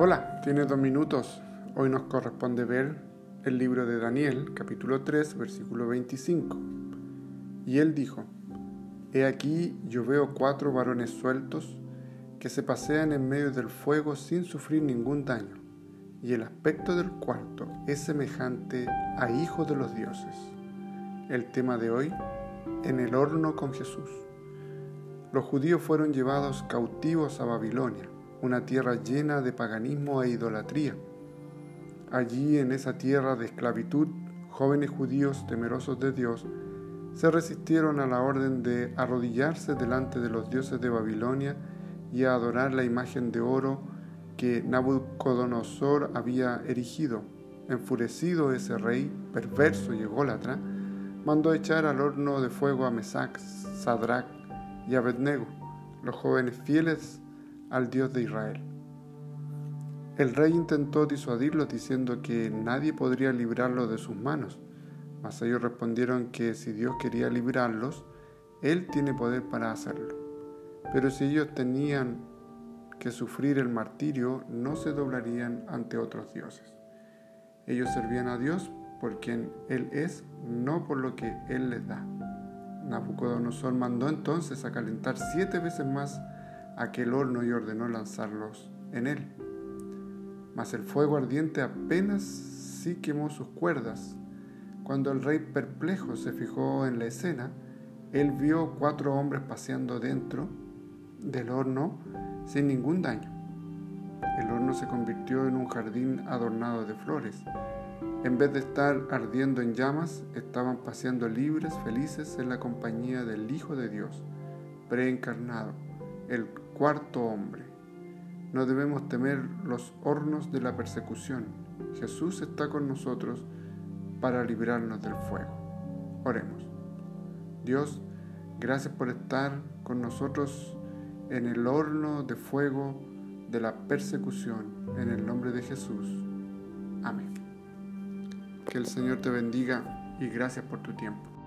Hola, tiene dos minutos. Hoy nos corresponde ver el libro de Daniel, capítulo 3, versículo 25. Y él dijo, He aquí yo veo cuatro varones sueltos que se pasean en medio del fuego sin sufrir ningún daño, y el aspecto del cuarto es semejante a hijo de los dioses. El tema de hoy, en el horno con Jesús. Los judíos fueron llevados cautivos a Babilonia una tierra llena de paganismo e idolatría. Allí, en esa tierra de esclavitud, jóvenes judíos temerosos de Dios se resistieron a la orden de arrodillarse delante de los dioses de Babilonia y a adorar la imagen de oro que Nabucodonosor había erigido. Enfurecido ese rey, perverso y ególatra, mandó echar al horno de fuego a Mesac, Sadrach y Abednego, los jóvenes fieles al Dios de Israel. El rey intentó disuadirlos diciendo que nadie podría librarlos de sus manos, mas ellos respondieron que si Dios quería librarlos, Él tiene poder para hacerlo. Pero si ellos tenían que sufrir el martirio, no se doblarían ante otros dioses. Ellos servían a Dios por quien Él es, no por lo que Él les da. Nabucodonosor mandó entonces a calentar siete veces más aquel horno y ordenó lanzarlos en él. Mas el fuego ardiente apenas sí quemó sus cuerdas. Cuando el rey perplejo se fijó en la escena, él vio cuatro hombres paseando dentro del horno sin ningún daño. El horno se convirtió en un jardín adornado de flores. En vez de estar ardiendo en llamas, estaban paseando libres, felices en la compañía del Hijo de Dios, preencarnado, el cuarto hombre. No debemos temer los hornos de la persecución. Jesús está con nosotros para librarnos del fuego. Oremos. Dios, gracias por estar con nosotros en el horno de fuego de la persecución. En el nombre de Jesús. Amén. Que el Señor te bendiga y gracias por tu tiempo.